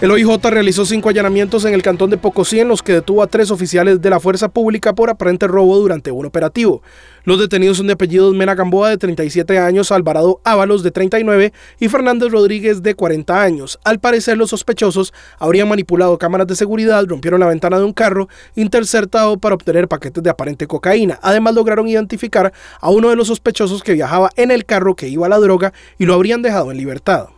El OIJ realizó cinco allanamientos en el cantón de Pocosí en los que detuvo a tres oficiales de la fuerza pública por aparente robo durante un operativo. Los detenidos son de apellidos Mena Gamboa de 37 años, Alvarado Ábalos de 39 y Fernández Rodríguez de 40 años. Al parecer los sospechosos habrían manipulado cámaras de seguridad, rompieron la ventana de un carro interceptado para obtener paquetes de aparente cocaína. Además lograron identificar a uno de los sospechosos que viajaba en el carro que iba a la droga y lo habrían dejado en libertad.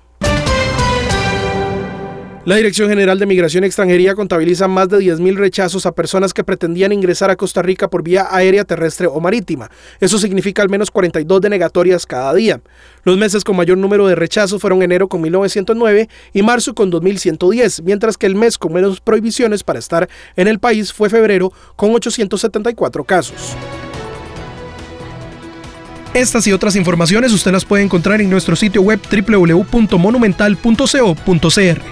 La Dirección General de Migración y Extranjería contabiliza más de 10.000 rechazos a personas que pretendían ingresar a Costa Rica por vía aérea, terrestre o marítima. Eso significa al menos 42 denegatorias cada día. Los meses con mayor número de rechazos fueron enero con 1.909 y marzo con 2.110, mientras que el mes con menos prohibiciones para estar en el país fue febrero con 874 casos. Estas y otras informaciones usted las puede encontrar en nuestro sitio web www.monumental.co.cr.